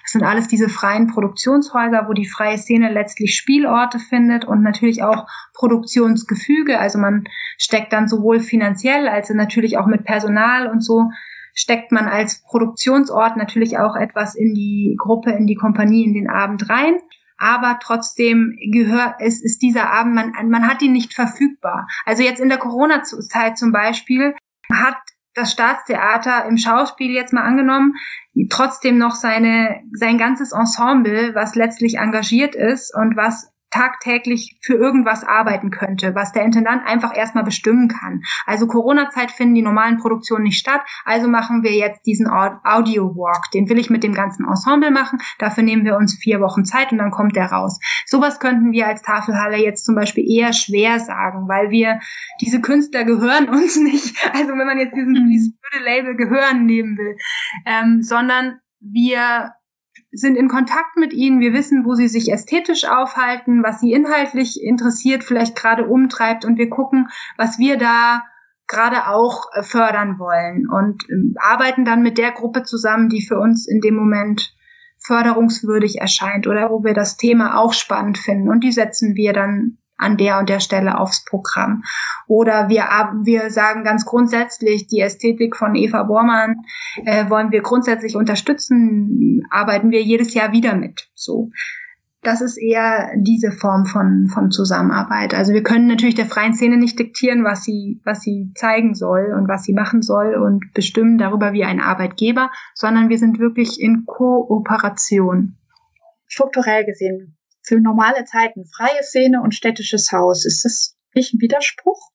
Das sind alles diese freien Produktionshäuser, wo die freie Szene letztlich Spielorte findet und natürlich auch Produktionsgefüge. Also man steckt dann sowohl finanziell als natürlich auch mit Personal und so steckt man als Produktionsort natürlich auch etwas in die Gruppe, in die Kompanie, in den Abend rein. Aber trotzdem gehört, es ist dieser Abend, man, man hat ihn nicht verfügbar. Also jetzt in der Corona-Zeit zum Beispiel hat das Staatstheater im Schauspiel jetzt mal angenommen, trotzdem noch seine, sein ganzes Ensemble, was letztlich engagiert ist und was tagtäglich für irgendwas arbeiten könnte, was der Intendant einfach erstmal bestimmen kann. Also Corona-Zeit finden die normalen Produktionen nicht statt, also machen wir jetzt diesen Audio-Walk. Den will ich mit dem ganzen Ensemble machen. Dafür nehmen wir uns vier Wochen Zeit und dann kommt der raus. Sowas könnten wir als Tafelhalle jetzt zum Beispiel eher schwer sagen, weil wir, diese Künstler gehören uns nicht. Also wenn man jetzt diesen, mhm. dieses blöde Label gehören nehmen will, ähm, sondern wir sind in Kontakt mit ihnen, wir wissen, wo sie sich ästhetisch aufhalten, was sie inhaltlich interessiert, vielleicht gerade umtreibt. Und wir gucken, was wir da gerade auch äh, fördern wollen. Und ähm, arbeiten dann mit der Gruppe zusammen, die für uns in dem Moment förderungswürdig erscheint oder wo wir das Thema auch spannend finden. Und die setzen wir dann an der und der Stelle aufs Programm. Oder wir, wir sagen ganz grundsätzlich, die Ästhetik von Eva Bormann äh, wollen wir grundsätzlich unterstützen, arbeiten wir jedes Jahr wieder mit. So. Das ist eher diese Form von, von Zusammenarbeit. Also wir können natürlich der freien Szene nicht diktieren, was sie, was sie zeigen soll und was sie machen soll und bestimmen darüber wie ein Arbeitgeber, sondern wir sind wirklich in Kooperation. Strukturell gesehen für normale Zeiten freie Szene und städtisches Haus. Ist das nicht ein Widerspruch?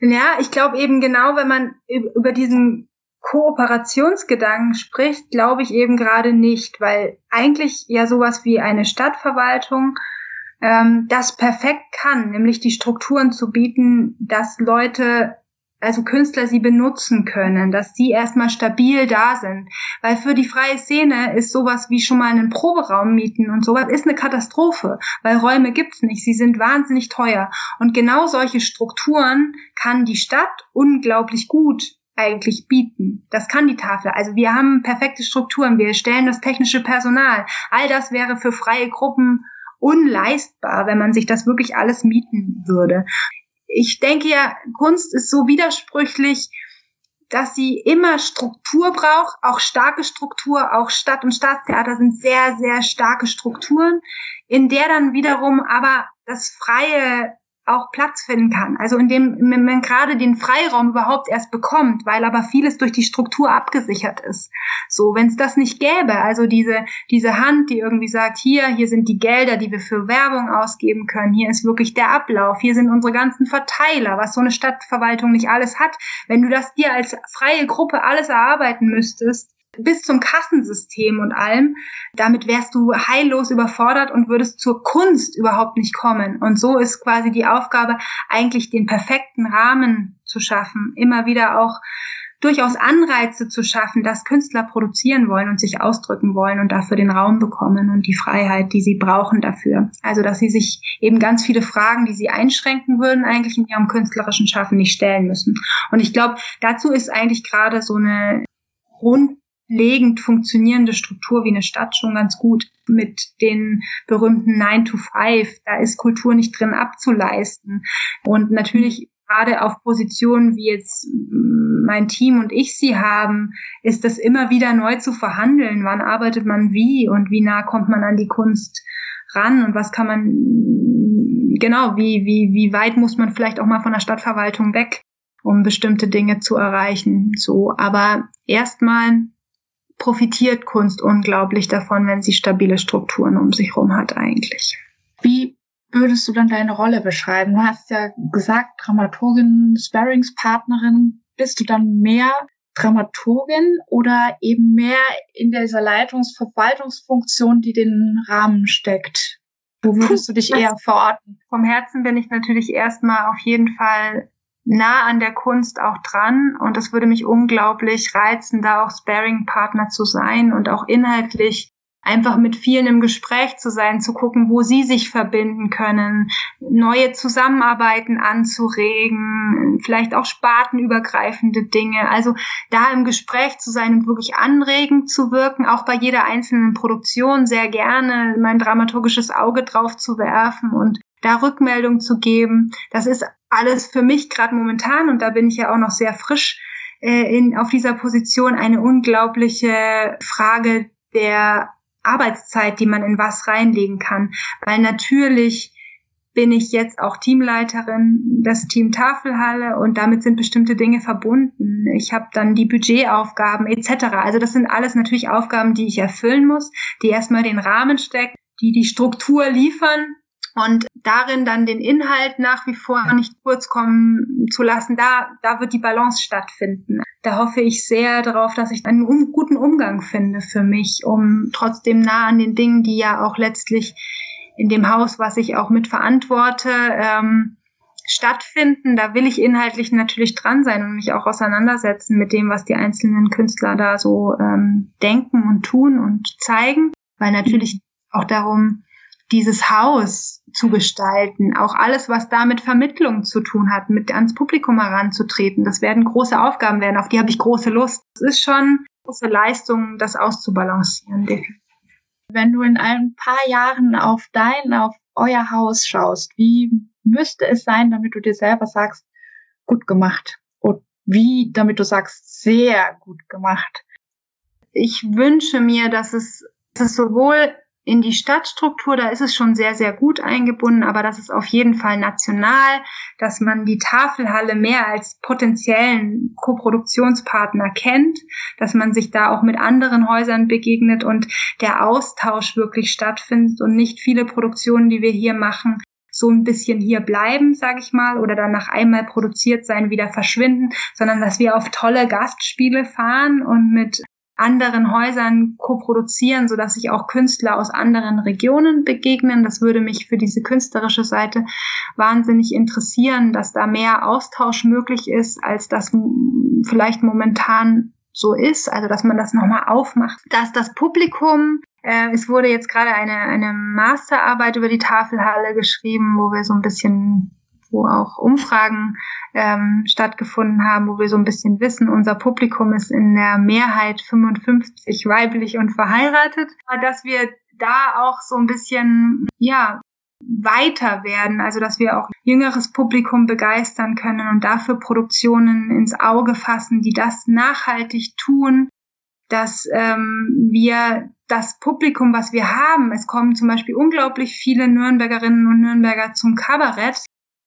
Ja, ich glaube eben genau, wenn man über diesen Kooperationsgedanken spricht, glaube ich eben gerade nicht, weil eigentlich ja sowas wie eine Stadtverwaltung ähm, das perfekt kann, nämlich die Strukturen zu bieten, dass Leute also Künstler sie benutzen können, dass sie erstmal stabil da sind. Weil für die freie Szene ist sowas wie schon mal einen Proberaum mieten und sowas ist eine Katastrophe, weil Räume gibt's nicht, sie sind wahnsinnig teuer. Und genau solche Strukturen kann die Stadt unglaublich gut eigentlich bieten. Das kann die Tafel. Also wir haben perfekte Strukturen, wir stellen das technische Personal. All das wäre für freie Gruppen unleistbar, wenn man sich das wirklich alles mieten würde ich denke ja, Kunst ist so widersprüchlich, dass sie immer Struktur braucht, auch starke Struktur, auch Stadt- und Staatstheater sind sehr, sehr starke Strukturen, in der dann wiederum aber das freie auch Platz finden kann. Also indem man gerade den Freiraum überhaupt erst bekommt, weil aber vieles durch die Struktur abgesichert ist. So, wenn es das nicht gäbe, also diese, diese Hand, die irgendwie sagt, hier, hier sind die Gelder, die wir für Werbung ausgeben können, hier ist wirklich der Ablauf, hier sind unsere ganzen Verteiler, was so eine Stadtverwaltung nicht alles hat. Wenn du das dir als freie Gruppe alles erarbeiten müsstest, bis zum Kassensystem und allem. Damit wärst du heillos überfordert und würdest zur Kunst überhaupt nicht kommen. Und so ist quasi die Aufgabe, eigentlich den perfekten Rahmen zu schaffen, immer wieder auch durchaus Anreize zu schaffen, dass Künstler produzieren wollen und sich ausdrücken wollen und dafür den Raum bekommen und die Freiheit, die sie brauchen dafür. Also, dass sie sich eben ganz viele Fragen, die sie einschränken würden, eigentlich in ihrem künstlerischen Schaffen nicht stellen müssen. Und ich glaube, dazu ist eigentlich gerade so eine Grund legend funktionierende Struktur wie eine Stadt schon ganz gut mit den berühmten 9 to 5. Da ist Kultur nicht drin abzuleisten. Und natürlich gerade auf Positionen wie jetzt mein Team und ich sie haben, ist das immer wieder neu zu verhandeln. Wann arbeitet man wie und wie nah kommt man an die Kunst ran und was kann man, genau, wie, wie, wie weit muss man vielleicht auch mal von der Stadtverwaltung weg, um bestimmte Dinge zu erreichen. So, aber erstmal profitiert Kunst unglaublich davon, wenn sie stabile Strukturen um sich herum hat eigentlich. Wie würdest du dann deine Rolle beschreiben? Du hast ja gesagt, Dramaturgin, Sparringspartnerin. Bist du dann mehr Dramaturgin oder eben mehr in dieser Leitungsverwaltungsfunktion, die den Rahmen steckt? Wo würdest du dich eher verorten? Vom Herzen bin ich natürlich erstmal auf jeden Fall nah an der Kunst auch dran und es würde mich unglaublich reizen, da auch Sparing-Partner zu sein und auch inhaltlich einfach mit vielen im Gespräch zu sein, zu gucken, wo sie sich verbinden können, neue Zusammenarbeiten anzuregen, vielleicht auch spartenübergreifende Dinge. Also da im Gespräch zu sein und wirklich anregend zu wirken, auch bei jeder einzelnen Produktion sehr gerne mein dramaturgisches Auge drauf zu werfen und da Rückmeldung zu geben. Das ist alles für mich gerade momentan, und da bin ich ja auch noch sehr frisch äh, in, auf dieser Position, eine unglaubliche Frage der Arbeitszeit, die man in was reinlegen kann. Weil natürlich bin ich jetzt auch Teamleiterin des Team Tafelhalle und damit sind bestimmte Dinge verbunden. Ich habe dann die Budgetaufgaben etc. Also das sind alles natürlich Aufgaben, die ich erfüllen muss, die erstmal den Rahmen stecken, die die Struktur liefern und darin dann den Inhalt nach wie vor nicht kurz kommen zu lassen, da, da wird die Balance stattfinden. Da hoffe ich sehr darauf, dass ich einen um, guten Umgang finde für mich, um trotzdem nah an den Dingen, die ja auch letztlich in dem Haus, was ich auch mit verantworte, ähm, stattfinden. Da will ich inhaltlich natürlich dran sein und mich auch auseinandersetzen mit dem, was die einzelnen Künstler da so ähm, denken und tun und zeigen, weil natürlich auch darum, dieses Haus zu gestalten, auch alles, was da mit Vermittlung zu tun hat, mit ans Publikum heranzutreten. Das werden große Aufgaben werden, auf die habe ich große Lust. Es ist schon große Leistung, das auszubalancieren. Wenn du in ein paar Jahren auf dein, auf euer Haus schaust, wie müsste es sein, damit du dir selber sagst, gut gemacht? Und wie, damit du sagst, sehr gut gemacht? Ich wünsche mir, dass es, dass es sowohl in die Stadtstruktur, da ist es schon sehr, sehr gut eingebunden, aber das ist auf jeden Fall national, dass man die Tafelhalle mehr als potenziellen Koproduktionspartner kennt, dass man sich da auch mit anderen Häusern begegnet und der Austausch wirklich stattfindet und nicht viele Produktionen, die wir hier machen, so ein bisschen hier bleiben, sage ich mal, oder dann nach einmal produziert sein wieder verschwinden, sondern dass wir auf tolle Gastspiele fahren und mit anderen Häusern koproduzieren, so dass sich auch Künstler aus anderen Regionen begegnen. Das würde mich für diese künstlerische Seite wahnsinnig interessieren, dass da mehr Austausch möglich ist, als das vielleicht momentan so ist, also dass man das nochmal aufmacht, dass das Publikum äh, es wurde jetzt gerade eine, eine Masterarbeit über die Tafelhalle geschrieben, wo wir so ein bisschen wo auch Umfragen ähm, stattgefunden haben, wo wir so ein bisschen wissen, unser Publikum ist in der Mehrheit 55 weiblich und verheiratet, dass wir da auch so ein bisschen, ja, weiter werden, also dass wir auch jüngeres Publikum begeistern können und dafür Produktionen ins Auge fassen, die das nachhaltig tun, dass ähm, wir das Publikum, was wir haben, es kommen zum Beispiel unglaublich viele Nürnbergerinnen und Nürnberger zum Kabarett,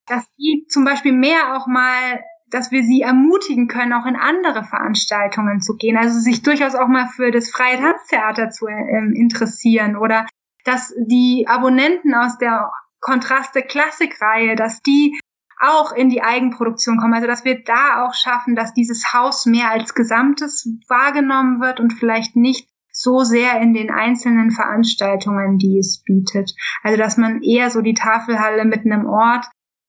dass die zum Beispiel mehr auch mal, dass wir sie ermutigen können, auch in andere Veranstaltungen zu gehen, also sich durchaus auch mal für das freie Tanztheater zu äh, interessieren oder dass die Abonnenten aus der Kontraste Klassikreihe, dass die auch in die Eigenproduktion kommen. Also dass wir da auch schaffen, dass dieses Haus mehr als Gesamtes wahrgenommen wird und vielleicht nicht so sehr in den einzelnen Veranstaltungen, die es bietet. Also dass man eher so die Tafelhalle mit einem Ort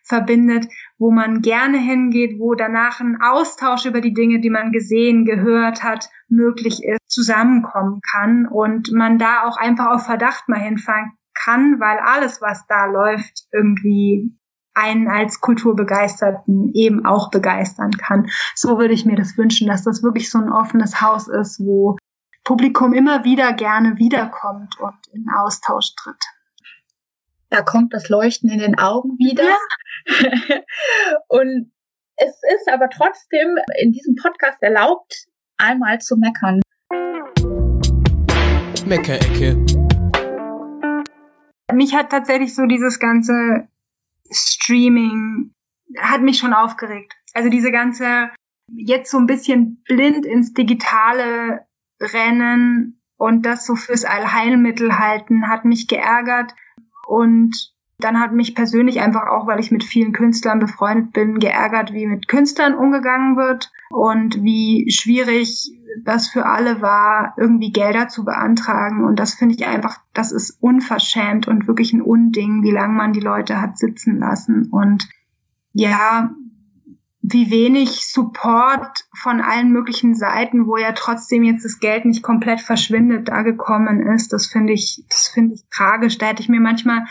verbindet, wo man gerne hingeht, wo danach ein Austausch über die Dinge, die man gesehen, gehört hat, möglich ist, zusammenkommen kann und man da auch einfach auf Verdacht mal hinfahren kann, weil alles, was da läuft, irgendwie einen als Kulturbegeisterten eben auch begeistern kann. So würde ich mir das wünschen, dass das wirklich so ein offenes Haus ist, wo Publikum immer wieder gerne wiederkommt und in Austausch tritt. Da kommt das Leuchten in den Augen wieder. Ja. und es ist aber trotzdem in diesem Podcast erlaubt, einmal zu meckern. Meckerecke. Mich hat tatsächlich so dieses ganze Streaming hat mich schon aufgeregt. Also diese ganze jetzt so ein bisschen blind ins Digitale rennen und das so fürs Allheilmittel halten, hat mich geärgert. Und dann hat mich persönlich einfach auch, weil ich mit vielen Künstlern befreundet bin, geärgert, wie mit Künstlern umgegangen wird und wie schwierig das für alle war, irgendwie Gelder zu beantragen. Und das finde ich einfach, das ist unverschämt und wirklich ein Unding, wie lange man die Leute hat sitzen lassen. Und ja, wie wenig Support von allen möglichen Seiten, wo ja trotzdem jetzt das Geld nicht komplett verschwindet, da gekommen ist. Das finde ich, das finde ich tragisch. Da hätte ich mir manchmal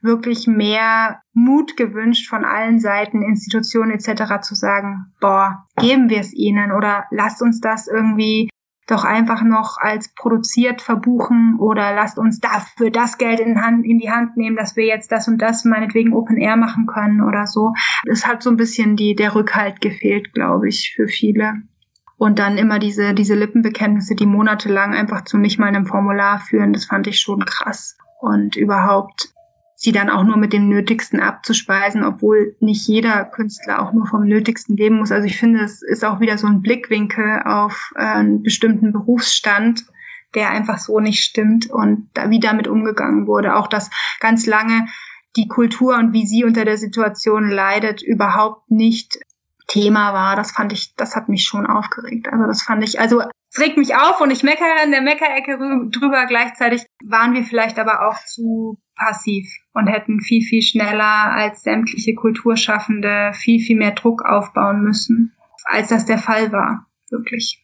wirklich mehr Mut gewünscht von allen Seiten, Institutionen etc. zu sagen, boah, geben wir es ihnen oder lasst uns das irgendwie doch einfach noch als produziert verbuchen oder lasst uns dafür das Geld in, Hand, in die Hand nehmen, dass wir jetzt das und das meinetwegen Open Air machen können oder so. Es hat so ein bisschen die, der Rückhalt gefehlt, glaube ich, für viele. Und dann immer diese, diese Lippenbekenntnisse, die monatelang einfach zu nicht mal einem Formular führen, das fand ich schon krass. Und überhaupt sie dann auch nur mit dem Nötigsten abzuspeisen, obwohl nicht jeder Künstler auch nur vom Nötigsten leben muss. Also ich finde, es ist auch wieder so ein Blickwinkel auf äh, einen bestimmten Berufsstand, der einfach so nicht stimmt und da, wie damit umgegangen wurde. Auch dass ganz lange die Kultur und wie sie unter der Situation leidet, überhaupt nicht Thema war. Das fand ich, das hat mich schon aufgeregt. Also das fand ich, also es regt mich auf und ich meckere in der Meckerecke drüber. Gleichzeitig waren wir vielleicht aber auch zu passiv und hätten viel, viel schneller als sämtliche Kulturschaffende viel, viel mehr Druck aufbauen müssen, als das der Fall war. Wirklich.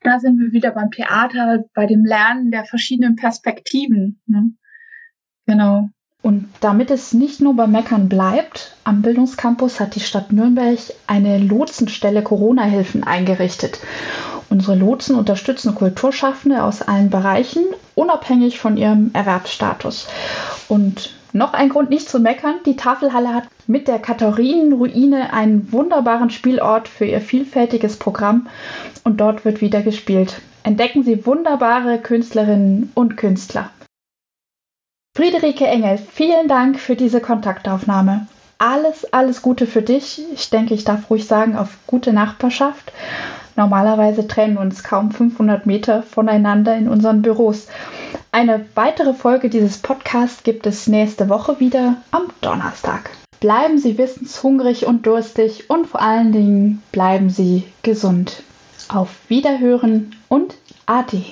Da sind wir wieder beim Theater, bei dem Lernen der verschiedenen Perspektiven. Ne? Genau. Und damit es nicht nur beim Meckern bleibt, am Bildungscampus hat die Stadt Nürnberg eine Lotsenstelle Corona-Hilfen eingerichtet. Unsere Lotsen unterstützen Kulturschaffende aus allen Bereichen, unabhängig von ihrem Erwerbsstatus. Und noch ein Grund nicht zu meckern, die Tafelhalle hat mit der Katharinenruine einen wunderbaren Spielort für ihr vielfältiges Programm und dort wird wieder gespielt. Entdecken Sie wunderbare Künstlerinnen und Künstler. Friederike Engel, vielen Dank für diese Kontaktaufnahme. Alles, alles Gute für dich. Ich denke, ich darf ruhig sagen, auf gute Nachbarschaft. Normalerweise trennen wir uns kaum 500 Meter voneinander in unseren Büros. Eine weitere Folge dieses Podcasts gibt es nächste Woche wieder am Donnerstag. Bleiben Sie wissenshungrig und durstig und vor allen Dingen bleiben Sie gesund. Auf Wiederhören und Ade.